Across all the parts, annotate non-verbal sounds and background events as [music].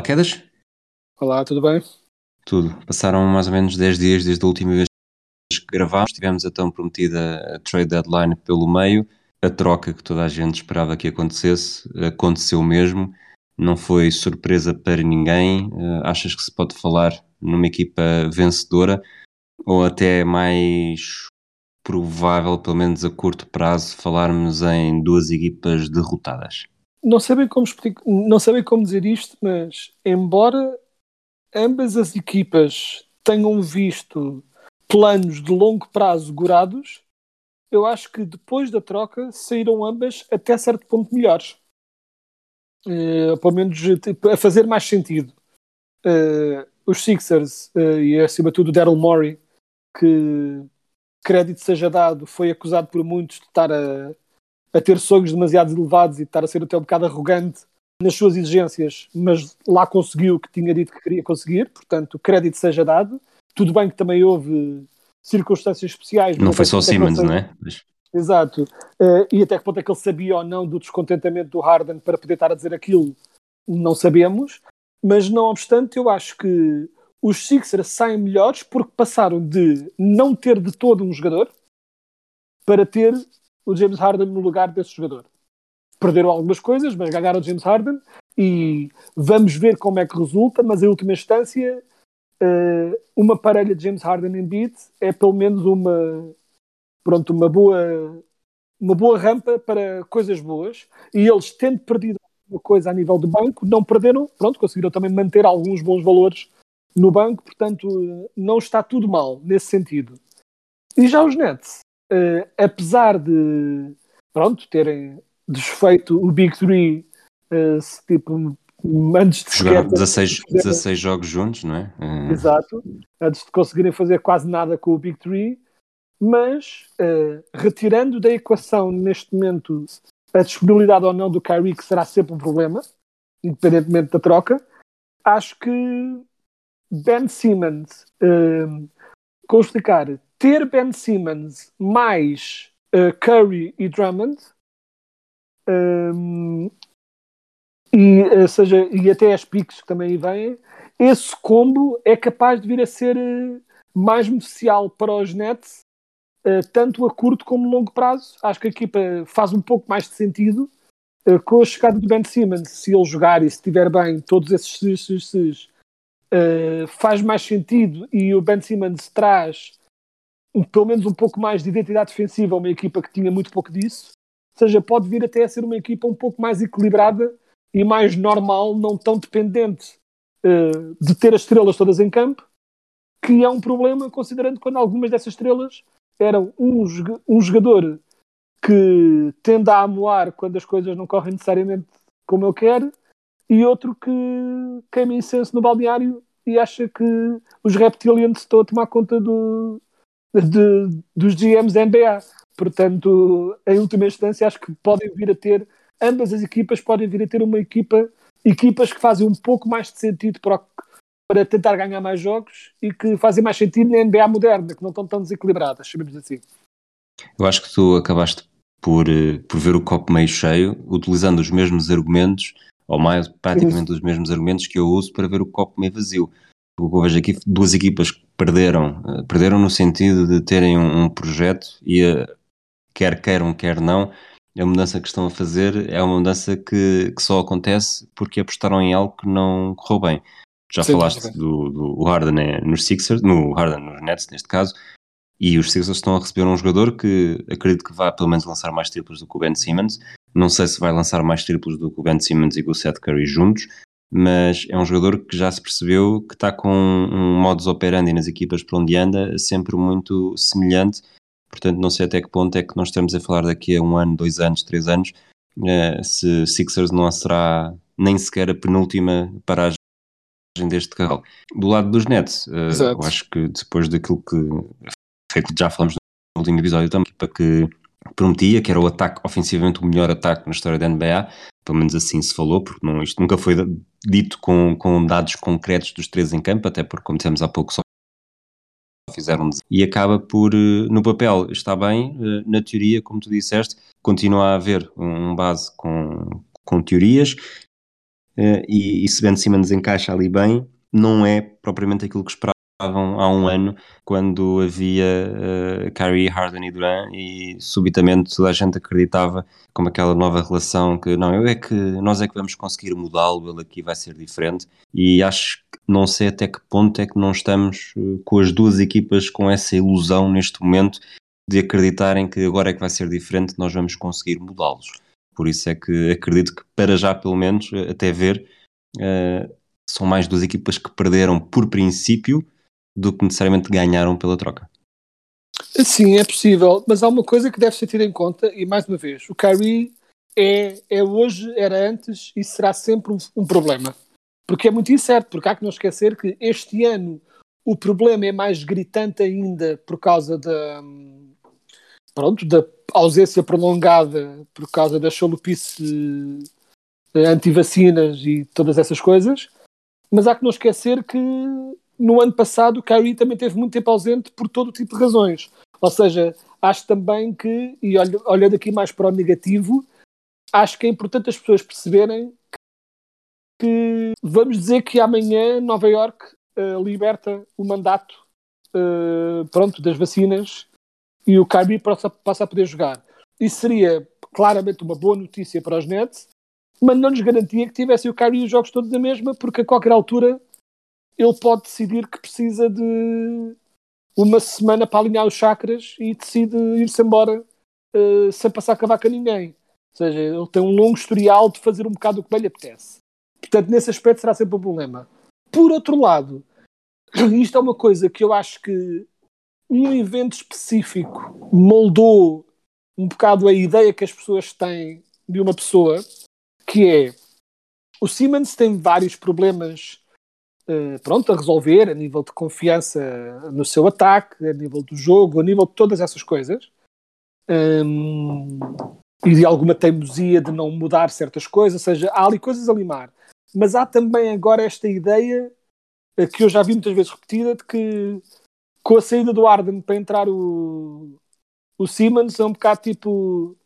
Olá, Quedas? Olá, tudo bem? Tudo. Passaram mais ou menos 10 dias desde a última vez que gravámos. Tivemos a tão prometida trade deadline pelo meio. A troca que toda a gente esperava que acontecesse aconteceu mesmo. Não foi surpresa para ninguém. Eh, achas que se pode falar numa equipa vencedora ou até mais provável, pelo menos a curto prazo, falarmos em duas equipas derrotadas? Não sei bem como, explico, não sei bem como dizer isto, mas embora ambas as equipas tenham visto planos de longo prazo gorados, eu acho que depois da troca saíram ambas até certo ponto melhores. Eh, pelo menos tipo, a fazer mais sentido. Eh, os Sixers eh, e acima de tudo o Daryl Morey, que crédito seja dado, foi acusado por muitos de estar a, a ter sonhos demasiado elevados e de estar a ser até um bocado arrogante nas suas exigências, mas lá conseguiu o que tinha dito que queria conseguir, portanto, crédito seja dado. Tudo bem que também houve circunstâncias especiais. Não foi só ponto é Simmons, não é? Mas- Exato. Eh, e até que ponto é que ele sabia ou não do descontentamento do Harden para poder estar a dizer aquilo, não sabemos. Mas não obstante, eu acho que os Sixers saem melhores porque passaram de não ter de todo um jogador para ter o James Harden no lugar desse jogador. Perderam algumas coisas, mas ganharam o James Harden e vamos ver como é que resulta, mas em última instância eh, uma parelha de James Harden em beat é pelo menos uma pronto, uma boa uma boa rampa para coisas boas e eles tendo perdido alguma coisa a nível de banco, não perderam, pronto, conseguiram também manter alguns bons valores no banco, portanto eh, não está tudo mal nesse sentido. E já os Nets, eh, apesar de pronto, terem desfeito o Big Three se, tipo antes de Jogaram sequer- 16, 16 jogos juntos, não é? Eh, Exato, antes de conseguirem fazer quase nada com o Big Three, mas retirando da equação neste momento a disponibilidade ou não do Kyrie, que será sempre um problema, independentemente da troca, acho que Ben Simmons, eh, como explicar, ter Ben Simmons mais eh, Curry e Drummond eh, e, eh, seja, e até as piques que também vêm, esse combo é capaz de vir a ser eh, mais beneficial para os Nets, tanto a curto como a longo prazo. Acho que a equipa faz um pouco mais de sentido com a chegada do Ben Simmons. Se ele jogar e se estiver bem, todos esses ses, ses, ses, eh, faz mais sentido e o Ben Simmons traz um- pelo menos um pouco mais de identidade defensiva uma equipa que tinha muito pouco disso. Ou seja, pode vir até a ser uma equipa um pouco mais equilibrada e mais normal, não tão dependente eh, de ter as estrelas todas em campo, que é um problema considerando quando algumas dessas estrelas eram um, um jogador que tende a amoar quando as coisas não correm necessariamente como ele quer e outro que queima incenso no balneário e acha que os reptilians estão a tomar conta do, de- dos GMs da NBA. Portanto, em última instância, acho que podem vir a ter, ambas as equipas podem vir a ter uma equipa, equipas que fazem um pouco mais de sentido para, para tentar ganhar mais jogos e que fazem mais sentido na NBA moderna, que não estão tão desequilibradas, chamemos assim. Eu acho que tu acabaste por, eh, por ver o copo meio cheio, utilizando os mesmos argumentos, ou mais praticamente os mesmos argumentos que eu uso para ver o copo meio vazio. O que eu vejo aqui, duas equipas que perderam, eh, perderam no sentido de terem um, um projeto e eh, quer queiram, quer não, a mudança que estão a fazer é uma mudança que, que só acontece porque apostaram em algo que não correu bem. Já Sem falaste dúvida. do, do Harden é, nos Sixers, no Harden nos Nets neste caso, e os Sixers estão a receber um jogador que acredito que vai pelo menos lançar mais triplos do que o Ben Simmons. Não sei se vai lançar mais triplos do que o Ben Simmons e o Seth Curry juntos, mas é um jogador que já se percebeu que está com um modus operandi nas equipas por onde anda sempre muito semelhante portanto não sei até que ponto é que nós estamos a falar daqui a um ano, dois anos, três anos, uh, se Sixers não será nem sequer a penúltima paragem deste carro. Do lado dos Nets, uh, eu acho que depois daquilo que feito já falamos no último episódio também, para que prometia, que era o ataque, ofensivamente o melhor ataque na história da NBA, pelo menos assim se falou, porque não, isto nunca foi dito com, com dados concretos dos três em campo, até porque, como dissemos há pouco, só fizeram e acaba por, eh, no papel, está bem, eh, na teoria, como tu disseste, continua a haver um base com, com teorias eh, e, e se Ben Simmons encaixa ali bem, não é propriamente aquilo que esperava há um ano quando havia uh, Kyrie, Harden e Durant e subitamente toda a gente acreditava como aquela nova relação que não, eu é que nós é que vamos conseguir mudá-lo, ele aqui vai ser diferente e acho que não sei até que ponto é que não estamos uh, com as duas equipas com essa ilusão neste momento de acreditarem que agora é que vai ser diferente, nós vamos conseguir mudá-los. Por isso é que acredito que para já pelo menos, até ver, uh, são mais duas equipas que perderam por princípio do que necessariamente ganharam pela troca. Sim, é possível, mas há uma coisa que deve ser tida em conta, e mais uma vez, o Kyrie é, é hoje, era antes e será sempre um, um problema. Porque é muito incerto, porque há que não esquecer que este ano o problema é mais gritante ainda por causa da, pronto, da ausência prolongada, por causa da chalupice eh, anti-vacinas e todas essas coisas. Mas há que não esquecer que no ano passado o Kyrie também teve muito tempo ausente por todo tipo de razões. Ou seja, acho também que, e olhando aqui mais para o negativo, acho que é importante as pessoas perceberem que vamos dizer que amanhã Nova York uh, liberta o mandato uh, pronto, das vacinas e o Kyrie passa, passa a poder jogar. Isso seria claramente uma boa notícia para os Nets, mas não nos garantia que tivesse o Kyrie os jogos todos da mesma, porque a qualquer altura ele pode decidir que precisa de uma semana para alinhar os chakras e decide ir-se embora uh, sem passar a cavaca a ninguém. Ou seja, ele tem um longo historial de fazer um bocado o que bem lhe apetece. Portanto, nesse aspecto será sempre um problema. Por outro lado, [clears throat] isto é uma coisa que eu acho que um evento específico moldou um bocado a ideia que as pessoas têm de uma pessoa, que é o Siemens tem vários problemas pronto, a resolver a nível de confiança no seu ataque, a nível do jogo, a nível de todas essas coisas. Um, e de alguma teimosia de não mudar certas coisas, ou seja, há ali coisas a limar. Mas há também agora esta ideia eh, que eu já vi muitas vezes repetida de que com a saída do Arden para entrar o, o Siemens é um bocado tipo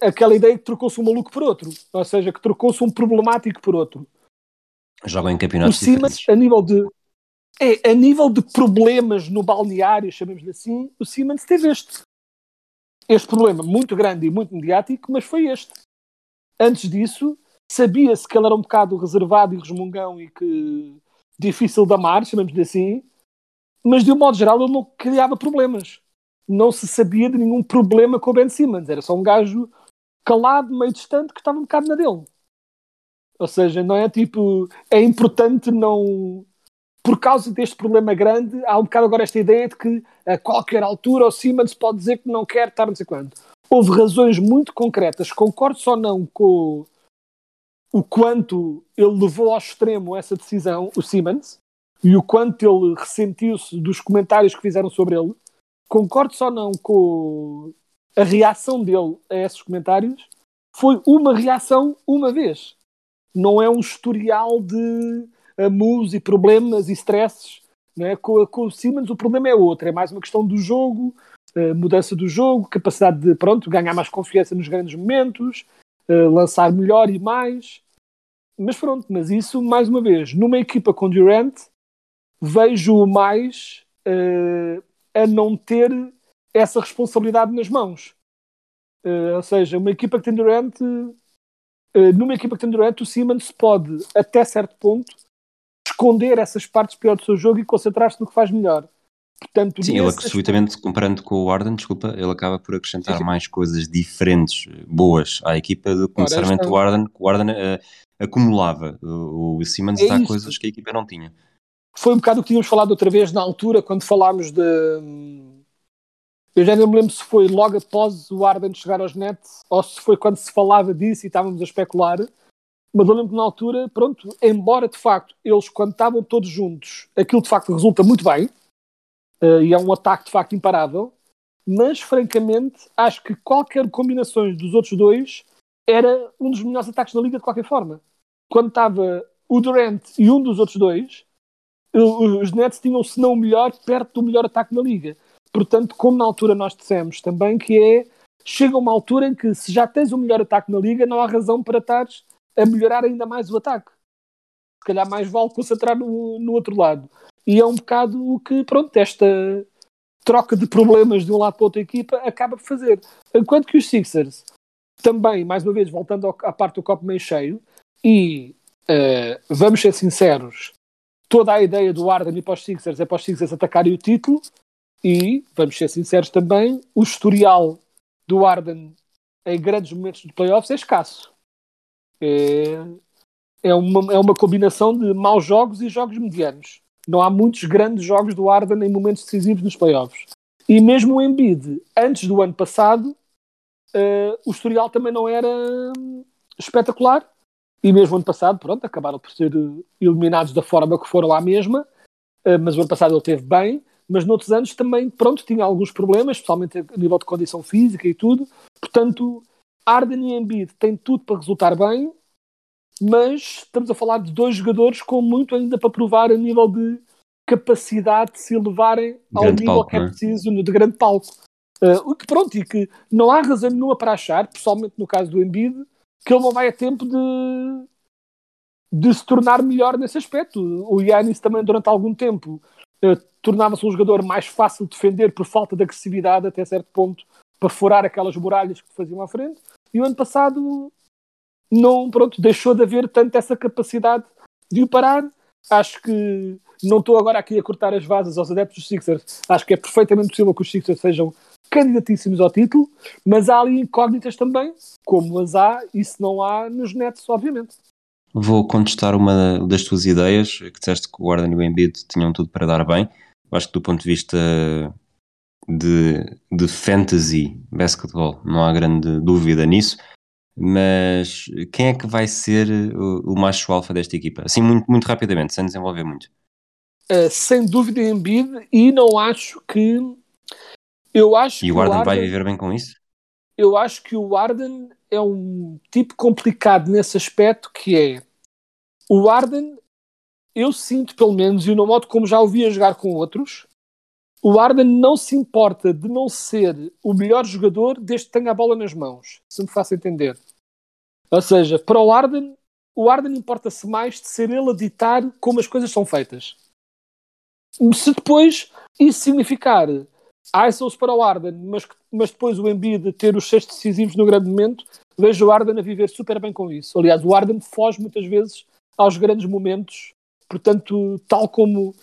aquela ideia que trocou-se um maluco por outro, ou seja, que trocou-se um problemático por outro. Jogam em campeonatos o Siemens, diferentes. a nível de é, a nível de problemas no balneário, chamemos-lhe assim, o Siemens teve este. Este problema muito grande e muito mediático, mas foi este. Antes disso, sabia-se que ele era um bocado reservado e resmungão e que difícil de amar, chamemos-lhe assim, mas de um modo geral ele não criava problemas. Não se sabia de nenhum problema com o Ben Simmons. Era só um gajo calado, meio distante, que estava um bocado na dele. Ou seja, não é tipo. É importante não. Por causa deste problema grande, há um bocado agora esta ideia de que a qualquer altura o Siemens pode dizer que não quer estar não sei quanto. Houve razões muito concretas, concordo só não com o quanto ele levou ao extremo essa decisão, o Siemens, e o quanto ele ressentiu-se dos comentários que fizeram sobre ele. Concordo só não com a reação dele a esses comentários. Foi uma reação uma vez não é um historial de amus e problemas e stresses. Né? Com, com o Siemens o problema é outro, é mais uma questão do jogo, uh, mudança do jogo, capacidade de pronto, ganhar mais confiança nos grandes momentos, uh, lançar melhor e mais. Mas pronto, mas isso, mais uma vez, numa equipa com Durant, vejo mais uh, a não ter essa responsabilidade nas mãos. ou seja, uma equipa que tem Durant eh, numa equipa que tem Durant, o Simmons pode, até certo ponto, esconder essas partes piores do seu jogo e concentrar-se no que faz melhor. Portanto, Sim, ele subitamente, comparando com o Warden, desculpa, ele acaba por acrescentar sim, mais coisas diferentes, boas à equipa do que necessariamente o Warden, o Warden uh, acumulava. O, o Simmons é dá coisas que a equipa não tinha. Foi um bocado o que tínhamos falado outra vez na altura, quando falámos de, Eu já não me lembro se foi logo após o Arden chegar aos Nets ou se foi quando se falava disso e estávamos a especular. Mas eu lembro que na altura, pronto, embora de facto eles, quando estavam todos juntos, aquilo de facto resulta muito bem uh, e é um ataque de facto imparável. Mas francamente, acho que qualquer combinações dos outros dois era um dos melhores ataques da liga de qualquer forma. Quando estava o Durant e um dos outros dois, os Nets tinham, se não o melhor, perto do melhor ataque da liga. Portanto, como na altura nós dissemos também, que é chega uma altura em que se já tens o melhor ataque na liga, não há razão para estares a melhorar ainda mais o ataque. Se calhar mais vale concentrar no, no outro lado. E é um bocado o que, pronto, esta troca de problemas de um lado para outra equipa acaba por fazer. Enquanto que os Sixers, também, mais uma vez, voltando à parte do copo meio cheio, e uh, vamos ser sinceros, toda a ideia do Arden e para os Sixers é para os Sixers atacarem o título, e, vamos ser sinceros também, o historial do Arden em grandes momentos de playoffs é escasso. É, é, uma, é uma combinação de maus jogos e jogos medianos. Não há muitos grandes jogos do Arden em momentos decisivos nos playoffs. E mesmo o Embiid, antes do ano passado, uh, o historial também não era hum, espetacular. E mesmo ano passado, pronto, acabaram por ser eliminados da forma que foram lá mesma. Uh, mas o ano passado ele teve bem mas noutros anos também, pronto, tinha alguns problemas, especialmente a nível de condição física e tudo. Portanto, Arden e Embiid têm tudo para resultar bem, mas estamos a falar de dois jogadores com muito ainda para provar a nível de capacidade de se elevarem ao Grande nível palco, que é não é? preciso no de grande palco. Uh, o que pronto, e que não há razão nenhuma para achar, pessoalmente no caso do Embiid, que ele não vai a tempo de, de se tornar melhor nesse aspecto. O Yannis também durante algum tempo uh, tornava-se um jogador mais fácil de defender por falta de agressividade até certo ponto para furar aquelas muralhas que faziam à frente. E o ano passado não, pronto, deixou de haver tanto essa capacidade de o parar. Acho que não estou agora aqui a cortar as vasas aos adeptos dos Sixers. Acho que é perfeitamente possível que os Sixers sejam candidatíssimos ao título, mas há ali incógnitas também, como as há e se não há nos Nets, obviamente. Vou contestar uma das tuas ideias, que disseste que o Arden e o Embiid tinham tudo para dar bem. Acho que do ponto de vista de, de fantasy basketball não há grande dúvida nisso, mas quem é que vai ser o, o macho alfa desta equipa? Assim, muito, muito rapidamente, sem desenvolver muito. Uh, sem dúvida Embiid e não acho que eu acho E que o Arden vai viver bem com isso? eu acho que o Arden é um tipo complicado nesse aspecto que é o Arden eu sinto pelo menos e no modo como já o via jogar com outros o Arden não se importa de não ser o melhor jogador desde que tenha a bola nas mãos se me faço entender ou seja, para o Arden o Arden importa-se mais de ser ele a ditar como as coisas são feitas se depois isso significar ISOs para o Arden, mas, mas depois o Embiid ter os seis decisivos no grande momento, vejo o Arden a viver super bem com isso. Aliás, o Arden foge muitas vezes aos grandes momentos, portanto, tal como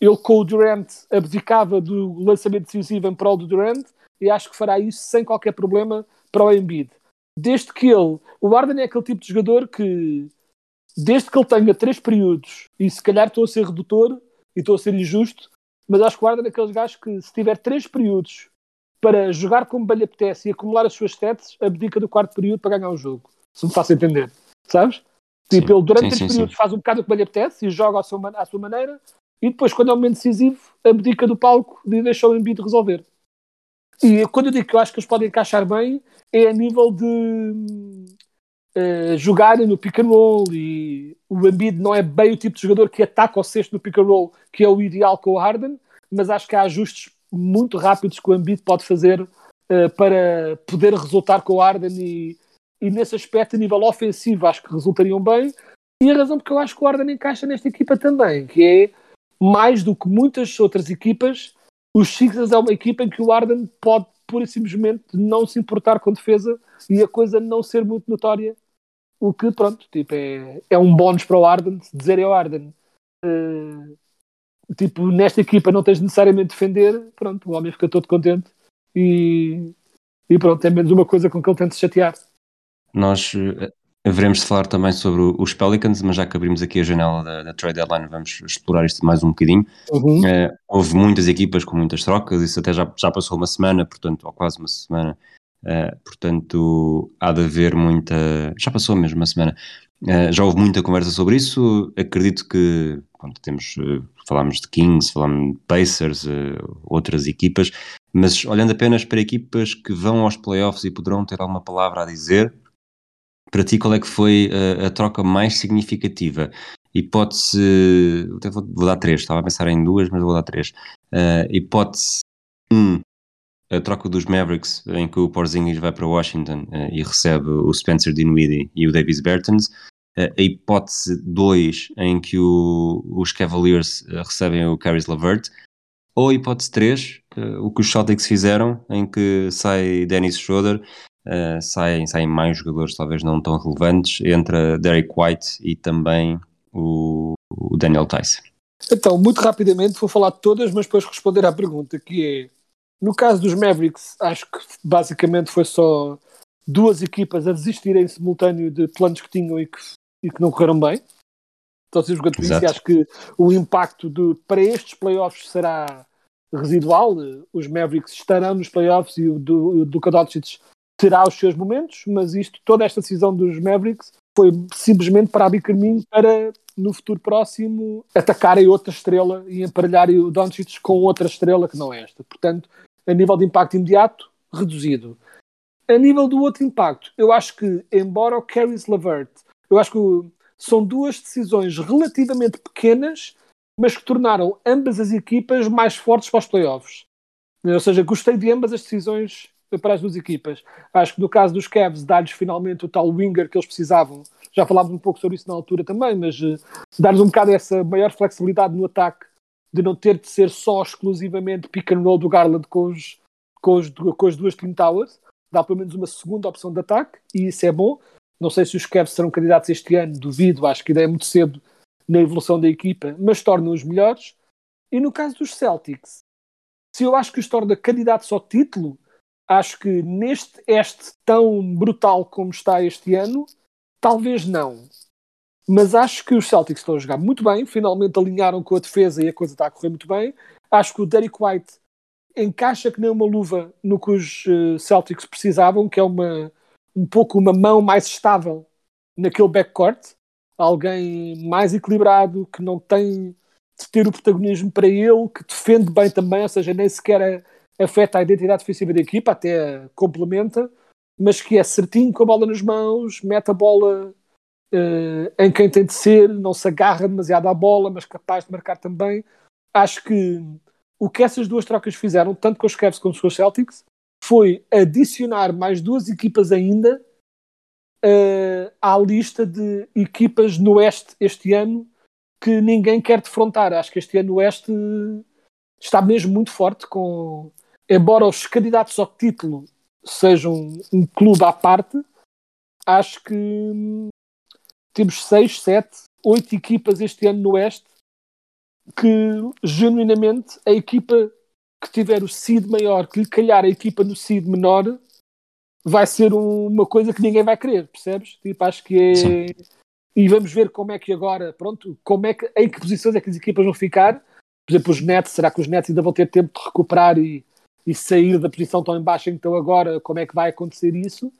ele com o Durant abdicava do lançamento decisivo em prol do Durant, e acho que fará isso sem qualquer problema para o Embiid. Desde que ele, o Arden é aquele tipo de jogador que, desde que ele tenha três períodos, e se calhar estou a ser redutor e estou a ser injusto, mas acho que o Arden é aqueles gajos que, se tiver três períodos para jogar como bem lhe apetece e acumular as suas stats, abdica do quarto período para ganhar o jogo. Se me faço entender. Sabes? Tipo, Sim. ele durante Sim, sim, períodos faz um bocado o que lhe apetece e joga à sua, à sua maneira e depois, quando é o momento decisivo, abdica do palco e deixa o Embiid resolver. E quando eu digo que eu acho que eles podem encaixar bem, é a nível de eh, jogarem no pick and roll e o Embiid não é bem o tipo de jogador que ataca o sexto no pick and roll, que é o ideal com o Harden, mas acho que há ajustes muito rápidos que o Embiid pode fazer eh, para poder resultar com o Harden e, e nesse aspecto, a nível ofensivo, acho que resultariam bem. E a razão porque eu acho que o Harden encaixa nesta equipa também, que é mais do que muitas outras equipas, os Sixers é uma equipa em que o Harden pode pura e simplesmente não se importar com defesa e a coisa não ser muito notória. O que, pronto, tipo, é, é um bónus para o Harden, se dizerem ao Harden eh, tipo, nesta equipa não tens necessariamente de defender, pronto, o homem fica todo contente e, e pronto, é menos uma coisa com que ele tem de se chatear. Nós, eh, Veremos de falar também sobre os Pelicans, mas já que abrimos aqui a janela da, da trade deadline, vamos explorar isto mais um bocadinho. Uhum. Uh, houve muitas equipas com muitas trocas, isso até já, já passou uma semana, portanto, ou quase uma semana, uh, portanto, há de haver muita. Já passou mesmo uma semana. Uh, já houve muita conversa sobre isso. Acredito que pronto, temos, falámos de Kings, falámos de Pacers, outras equipas, mas olhando apenas para equipas que vão aos playoffs e poderão ter alguma palavra a dizer para ti, qual é que foi a, a troca mais significativa? Hipótese. Vou, vou dar três, estava a pensar em duas, mas vou dar três. Uh, hipótese 1, um, a troca dos Mavericks, em que o Porzingis vai para Washington uh, e recebe o Spencer Dinwiddie e o Davis Bertans. Uh, a hipótese 2, em que o, os Cavaliers recebem o Caris LeVert. Ou a hipótese 3, o que os Celtics fizeram, em que sai Dennis Schroeder uh, saem, saem mais jogadores, talvez não tão relevantes, entre Derek White e também o, o Daniel Tice. Então, muito rapidamente, vou falar de todas, mas depois responder à pergunta, que é, no caso dos Mavericks, acho que basicamente foi só duas equipas a desistirem em simultâneo de planos que tinham e que, e que não correram bem. Então, se jogando isso, acho que o impacto de, para estes playoffs será residual. Os Mavericks estarão nos playoffs e o Duka Doncic terá os seus momentos, mas isto, toda esta decisão dos Mavericks foi simplesmente para abrir caminho para, no futuro próximo, atacarem outra estrela e emparelharem o Doncic com outra estrela que não é esta. Portanto, a nível de impacto imediato, reduzido. A nível do outro impacto, eu acho que, embora o Caris Lavert, eu acho que são duas decisões relativamente pequenas, mas que tornaram ambas as equipas mais fortes para os playoffs. Ou seja, gostei de ambas as decisões para as duas equipas. Acho que no caso dos Cavs, dar-lhes finalmente o tal winger que eles precisavam. Já falámos um pouco sobre isso na altura também, mas uh, dar-lhes um bocado essa maior flexibilidade no ataque, de não ter de ser só exclusivamente pick and roll do Garland com, os, com, os, com as duas Twin Towers. Dá pelo menos uma segunda opção de ataque, e isso é bom. Não sei se os Cavs serão candidatos este ano, duvido, acho que ainda é muito cedo na evolução da equipa, mas tornam-os melhores. E no caso dos Celtics, se eu acho que os torna candidatos ao título, Acho que neste este tão brutal como está este ano, talvez não. Mas acho que os Celtics estão a jogar muito bem, finalmente alinharam com a defesa e a coisa está a correr muito bem. Acho que o Derek White encaixa que nem uma luva no que os uh, Celtics precisavam, que é uma, um pouco uma mão mais estável naquele backcourt. Alguém mais equilibrado, que não tem de ter o protagonismo para ele, que defende bem também, ou seja, nem sequer afeta a identidade defensiva da equipa, até complementa, mas que é certinho com a bola nas mãos, mete a bola uh, em quem tem de ser, não se agarra demasiado à bola, mas capaz de marcar também. Acho que o que essas duas trocas fizeram, tanto com os Cavs como com os Celtics, foi adicionar mais duas equipas ainda uh, à lista de equipas no Oeste este ano que ninguém quer defrontar. Acho que este ano o Oeste está mesmo muito forte com embora os candidatos ao título sejam um clube à parte, acho que hum, temos seis, sete, oito equipas este ano no Oeste que genuinamente a equipa que tiver o seed maior, que lhe calhar a equipa no seed menor, vai ser um, uma coisa que ninguém vai querer, percebes? Tipo, acho que é. Sim. E vamos ver como é que agora, pronto, como é que, em que posições é que as equipas vão ficar. Por exemplo, os Nets, será que os Nets ainda vão ter tempo de recuperar e, e sair da posição tão em baixo em que estão agora, como é que vai acontecer isso,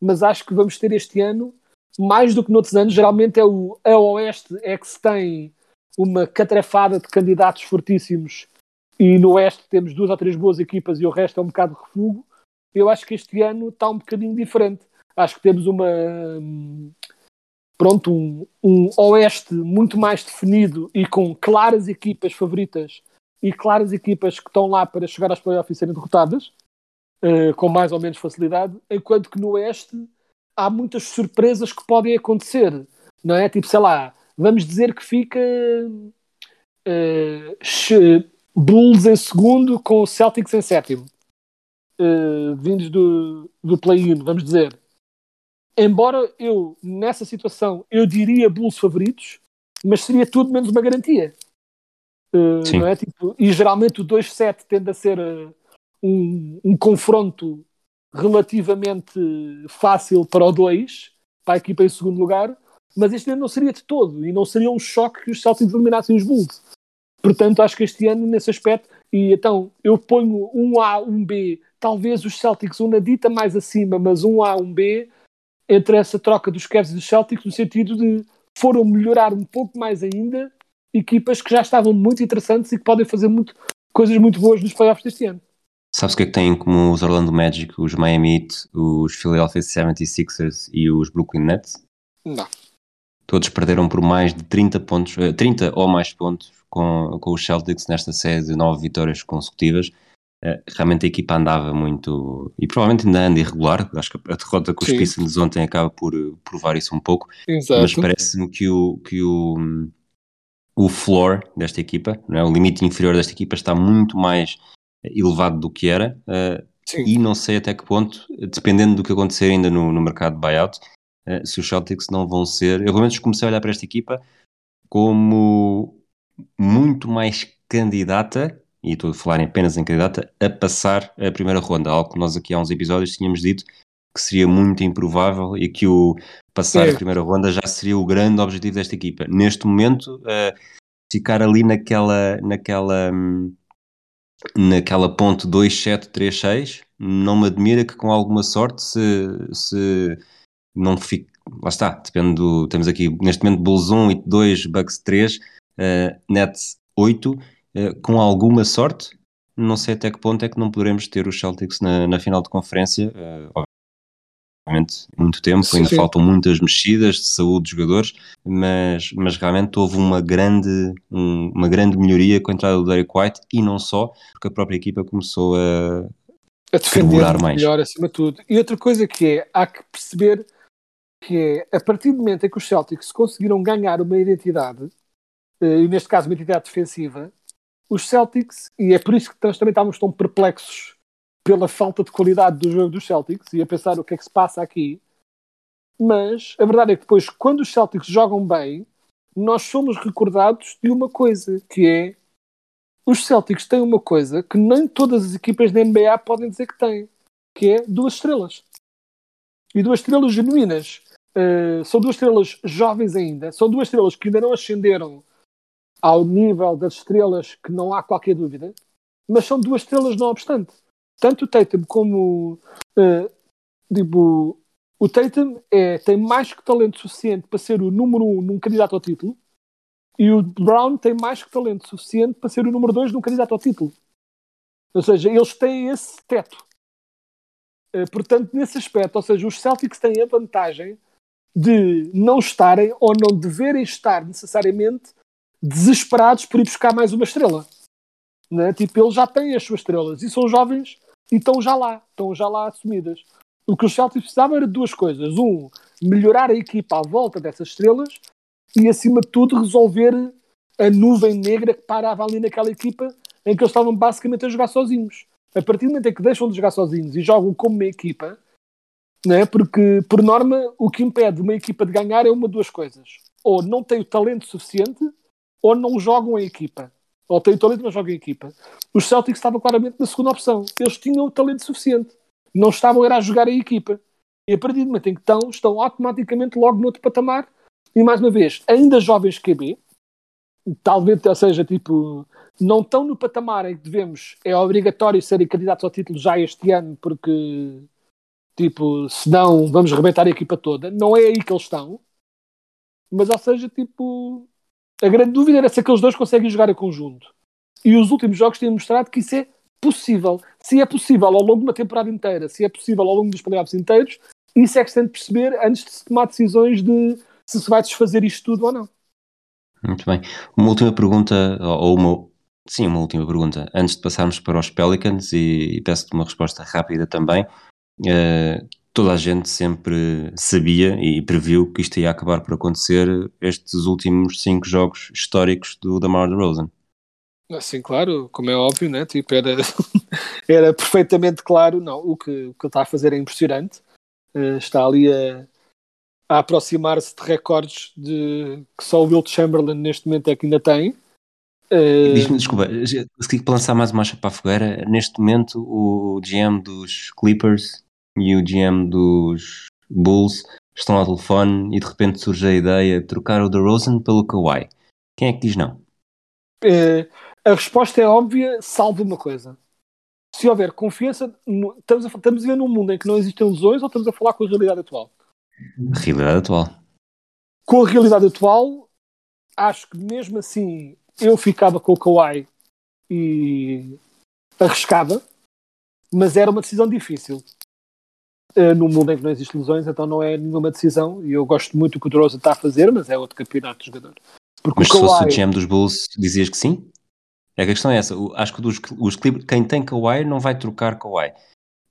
mas acho que vamos ter este ano, mais do que noutros anos, geralmente é o a Oeste é que se tem uma catrafada de candidatos fortíssimos e no Oeste temos duas ou três boas equipas e o resto é um bocado de refugo. Eu acho que este ano está um bocadinho diferente. Acho que temos uma pronto, um, um Oeste muito mais definido e com claras equipas favoritas e claras equipas que estão lá para chegar às playoffs serem derrotadas, uh, com mais ou menos facilidade, enquanto que no Oeste há muitas surpresas que podem acontecer, não é? Tipo, sei lá, vamos dizer que fica uh, Bulls em segundo com Celtics em sétimo, uh, vindos do, do play-in, vamos dizer. Embora eu, nessa situação, eu diria Bulls favoritos, mas seria tudo menos uma garantia. Uh, não é? tipo, e geralmente o 2-7 tende a ser uh, um, um, confronto relativamente fácil para o 2, para a equipa em segundo lugar, mas este ano não seria de todo, e não seria um choque que os Celtics eliminassem os Bulls. Portanto, acho que este ano, nesse aspecto, e então eu ponho um A, um B, talvez os Celtics um na dita mais acima, mas um A, um B, entre essa troca dos Cavs e dos Celtics, no sentido de foram melhorar um pouco mais ainda equipas que já estavam muito interessantes e que podem fazer muito, coisas muito boas nos playoffs deste ano. Sabes o que é que têm como os Orlando Magic, os Miami Heat, os Philadelphia 76ers e os Brooklyn Nets? Não. Todos perderam por mais de 30 pontos, 30 eh, ou mais pontos com, com os Celtics nesta série de nove vitórias consecutivas. Uh, realmente a equipa andava muito e provavelmente ainda anda irregular. Acho que a derrota com os Pistons ontem acaba por uh, provar isso um pouco. Exato. Mas parece-me que o, que o, o floor desta equipa, não é? o limite inferior desta equipa está muito mais elevado do que era. Uh, e não sei até que ponto, dependendo do que acontecer ainda no, no mercado de buyout, se os Celtics não vão ser. Eu pelo menos comecei a olhar para esta equipa como muito mais candidata, e estou a falar apenas em candidata, a passar a primeira ronda, algo que nós aqui há uns episódios tínhamos dito que seria muito improvável e que o passar é. a primeira ronda já seria o grande objetivo desta equipa. Neste momento, uh, ficar ali naquela, naquela, hum, naquela ponte 2-7-3-6, não me admira que com alguma sorte, se, se não fique, lá está, depende do, temos aqui neste momento Bulls 1 e 2, Bucks 3, uh, Nets 8, uh, com alguma sorte, não sei até que ponto é que não poderemos ter os Celtics na, na final de conferência, uh, obviamente muito tempo, sim, ainda sim. faltam muitas mexidas de saúde dos jogadores, mas, mas realmente houve uma grande, um, uma grande melhoria com a entrada do Derek White e não só, porque a própria equipa começou a, a defender mais. melhor acima de tudo. E outra coisa que é, há que perceber que é, a partir do momento em que os Celtics conseguiram ganhar uma identidade, eh, e neste caso uma identidade defensiva, os Celtics, e é por isso que nós também estávamos tão perplexos pela falta de qualidade do jogo dos Celtics e a pensar o que é que se passa aqui, mas a verdade é que depois, quando os Celtics jogam bem, nós somos recordados de uma coisa, que é os Celtics têm uma coisa que nem todas as equipas da NBA podem dizer que têm, que é duas estrelas. E duas estrelas genuínas. Uh, são duas estrelas jovens ainda, são duas estrelas que ainda não ascenderam ao nível das estrelas que não há qualquer dúvida, mas são duas estrelas não obstante. Tanto o Tatum como uh, tipo, o Tatum é, tem mais que talento suficiente para ser o número um num candidato ao título e o Brown tem mais que talento suficiente para ser o número dois num candidato ao título. Ou seja, eles têm esse teto. Uh, portanto, nesse aspecto, ou seja, os Celtics têm a vantagem de não estarem ou não deverem estar necessariamente desesperados por ir buscar mais uma estrela. Né? Tipo, eles já têm as suas estrelas e são jovens e estão já lá, estão já lá assumidas. O que os Celtics precisavam era duas coisas. Um, melhorar a equipa à volta dessas estrelas e, acima de tudo, resolver a nuvem negra que parava ali naquela equipa em que eles estavam basicamente a jogar sozinhos. A partir do momento em que deixam de jogar sozinhos e jogam como uma equipa, né? porque, por norma, o que impede uma equipa de ganhar é uma de duas coisas. Ou não tem o talento suficiente, ou não jogam a equipa ou tem talento, mas joga em equipa. Os Celtics estavam claramente na segunda opção. Eles tinham talento suficiente. Não estavam era a jogar a equipa. E a partir do momento em que estão, estão automaticamente logo no outro patamar. E mais uma vez, ainda jovens QB, talvez, ou seja, tipo, não estão no patamar em que devemos, é obrigatório serem candidatos ao título já este ano, porque, tipo, senão vamos rebentar a equipa toda. Não é aí que eles estão. Mas, ou seja, tipo, a grande dúvida era se aqueles dois conseguem jogar a conjunto. E os últimos jogos têm mostrado que isso é possível. Se é possível ao longo de uma temporada inteira, se é possível ao longo dos playoffs inteiros, isso é que se tem de perceber antes de se tomar decisões de se se vai desfazer isto tudo ou não. Muito bem. Uma última pergunta, ou uma, sim, uma última pergunta, antes de passarmos para os Pelicans, e, e peço-te uma resposta rápida também. Uh, toda a gente sempre sabia e previu que isto ia acabar por acontecer estes últimos cinco jogos históricos do Damar DeRozan. Sim, claro, como é óbvio, né? tipo, era, [laughs] era perfeitamente claro, não, o que, o que ele está a fazer é impressionante, uh, está ali a, a aproximar-se de recordes de, que só o Wilt Chamberlain neste momento é que ainda tem. Uh... Diz-me, desculpa, se lançar mais uma chapa à fogueira, neste momento o GM dos Clippers e o GM dos Bulls estão ao telefone e de repente surge a ideia de trocar o DeRozan pelo Kawhi. Quem é que diz não? Eh, a resposta é óbvia, salvo uma coisa. Se houver confiança, estamos a, estamos a ver num mundo em que não existem lesões ou estamos a falar com a realidade atual? A realidade atual. Com a realidade atual, acho que mesmo assim eu ficava com o Kawhi e arriscava, mas era uma decisão difícil. Eh, no mundo em que não existem lesões, então não é nenhuma decisão. E eu gosto muito do que o DeRozan está a fazer, mas é outro campeonato de jogador. Porque Mas o se fosse o Kawhi, GM dos Bulls, dizias que sim? É que a questão é essa. O- acho que dos, os Clippers, quem tem Kawhi não vai trocar Kawhi.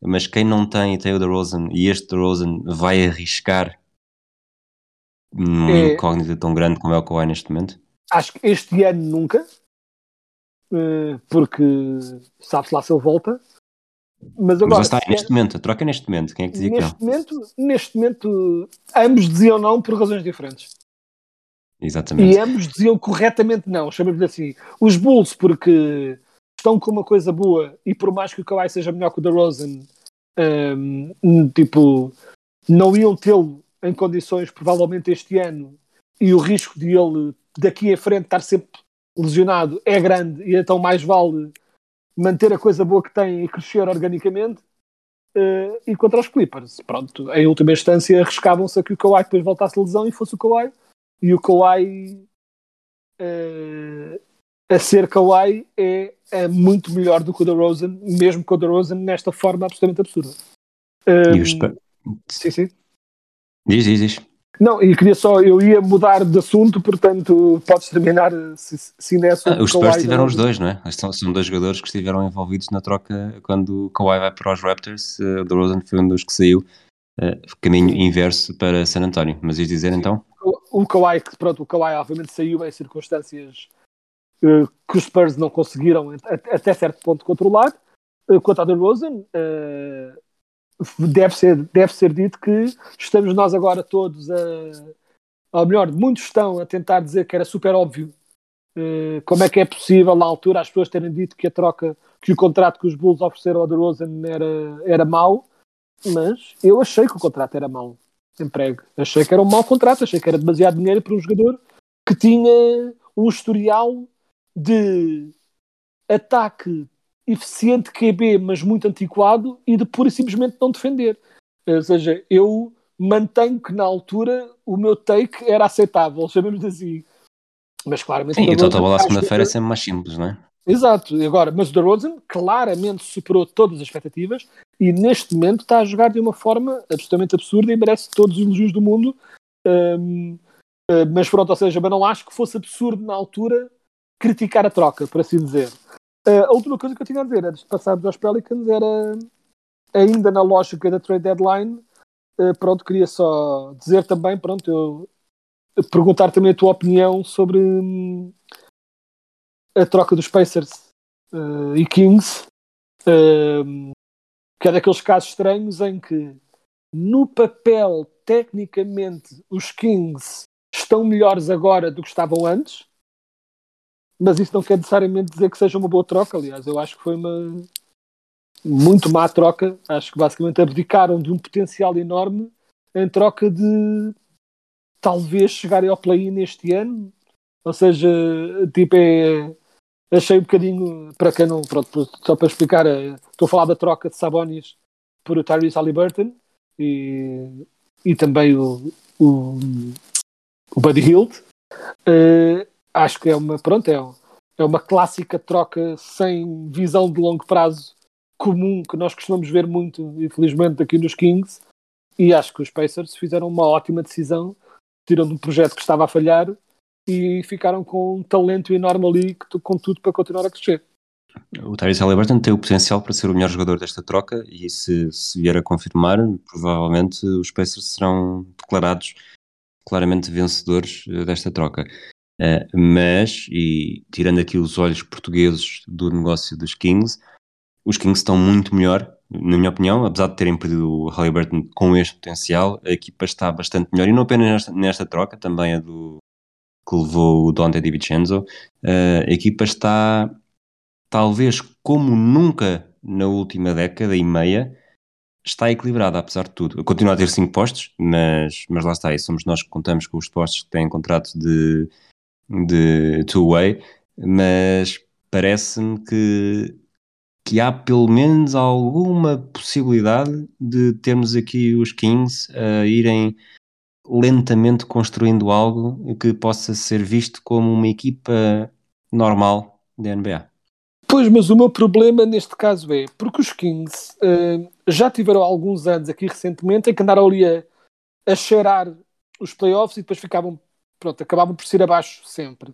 Mas quem não tem e tem o DeRozan e este DeRozan vai arriscar numa É. incógnita tão grande como é o Kawhi neste momento? acho que este ano nunca, eh, porque sabe-se lá se ele volta. Mas Mas agora, lá está, se neste momento, a troca é neste momento. Quem é que dizia que não? neste, momento, neste momento, ambos diziam não por razões diferentes. Exatamente. E ambos diziam corretamente não, chamamos-lhe assim. Os Bulls, porque estão com uma coisa boa e por mais que o Kawhi seja melhor que o DeRozan, hum, tipo, não iam tê-lo em condições provavelmente este ano e o risco de ele daqui em frente estar sempre lesionado é grande e então mais vale manter a coisa boa que tem e crescer organicamente. Uh, e contra os Clippers, pronto, em última instância arriscavam-se a que o Kawhi depois voltasse a lesão e fosse o Kawhi e o Kawhi uh, a ser Kawhi é, é, muito melhor do que o DeRozan, mesmo com o DeRozan nesta forma absolutamente absurda. E os Um, Spurs- sim, sim. Diz, diz, diz. Não, e queria só, eu ia mudar de assunto, portanto podes terminar se, se é Ah, os Spurs tiveram os DeRozan. dois, não é? São, são dois jogadores que estiveram envolvidos na troca quando o Kawhi vai para os Raptors. eh, O DeRozan foi um dos que saiu eh, caminho Sim. inverso para San António. Mas ias dizer então? o o Kawhi, pronto, o Kawhi obviamente saiu em circunstâncias eh, que os Spurs não conseguiram at- até certo ponto controlar. Eh, quanto ao DeRozan, eh, deve, ser, deve ser dito que estamos nós agora todos a, ou melhor, muitos estão a tentar dizer que era super óbvio eh, como é que é possível na altura as pessoas terem dito que a troca, que o contrato que os Bulls ofereceram ao DeRozan era, era mau, mas eu achei que o contrato era mau emprego. Achei que era um mau contrato, achei que era demasiado dinheiro para um jogador que tinha um historial de ataque eficiente QB, mas muito antiquado, e de pura e simplesmente não defender. Ou seja, eu mantenho que na altura o meu take era aceitável, [laughs] chamemos assim. Mas claramente Sim, e o Total Bola segunda-feira é sempre mais simples, não é? Exato, e agora, mas o DeRozan claramente superou todas as expectativas e neste momento está a jogar de uma forma absolutamente absurda e merece todos os elogios do mundo. Hum, eh, mas pronto, ou seja, mas não acho que fosse absurdo na altura criticar a troca, por assim dizer. Eh, a última coisa que eu tinha a dizer antes de passarmos aos Pelicans era ainda na lógica da trade deadline. eh, pronto, queria só dizer também, pronto, eu perguntar também a tua opinião sobre hum, a troca dos Pacers eh, e Kings, ehm, que é daqueles casos estranhos em que no papel, tecnicamente, os Kings estão melhores agora do que estavam antes, mas isso não quer necessariamente dizer que seja uma boa troca. Aliás, eu acho que foi uma muito má troca. Acho que basicamente abdicaram de um potencial enorme em troca de talvez chegarem ao play-in este ano. Ou seja, tipo, é, achei um bocadinho, para quem não, pronto, só para explicar, eh, estou a falar da troca de Sabonis por o Tyrese Halliburton e, e também o, o, o Buddy Hield. Eh, acho que é uma, pronto, é, é uma clássica troca sem visão de longo prazo comum que nós costumamos ver muito, infelizmente, aqui nos Kings. E acho que os Pacers fizeram uma ótima decisão, tirando um projeto que estava a falhar e ficaram com um talento enorme ali, que- com tudo para continuar a crescer. O Tyrese Halliburton tem o potencial para ser o melhor jogador desta troca e se, se vier a confirmar, provavelmente os Pacers serão declarados claramente vencedores eh, desta troca. Eh, mas, e tirando aqui os olhos portugueses do negócio dos Kings, os Kings estão muito melhor, na minha opinião, apesar de terem perdido o Halliburton com este potencial, a equipa está bastante melhor, e não apenas nesta, nesta troca, também a do que levou o Dante DiVincenzo, eh, a equipa está talvez como nunca na última década e meia, está equilibrada, apesar de tudo. Continua a ter 5 postos, mas, mas lá está, e somos nós que contamos com os postos que têm contrato de, de two-way, mas parece-me que, que há pelo menos alguma possibilidade de termos aqui os Kings a irem lentamente construindo algo que possa ser visto como uma equipa normal da NBA. Pois, mas o meu problema neste caso é porque os Kings uh, já tiveram alguns anos aqui recentemente em que andaram ali a, a cheirar os playoffs e depois ficavam, pronto, acabavam por ser abaixo sempre.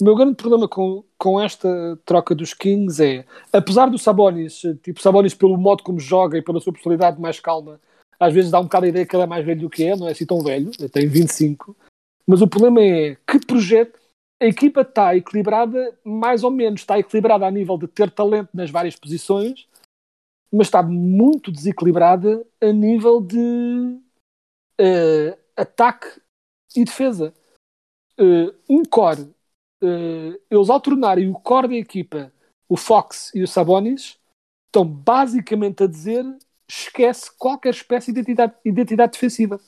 O meu grande problema com, com esta troca dos Kings é, apesar do Sabonis, tipo Sabonis pelo modo como joga e pela sua personalidade mais calma, às vezes dá um bocado a ideia que ele é mais velho do que é, não é assim tão velho, tem 25, mas o problema é que projeto a equipa está equilibrada, mais ou menos, está equilibrada a nível de ter talento nas várias posições, mas está muito desequilibrada a nível de uh, ataque e defesa. Uh, um core, uh, eles ao tornarem o core da equipa, o Fox e o Sabonis, estão basicamente a dizer esquece qualquer espécie de identidade, identidade defensiva.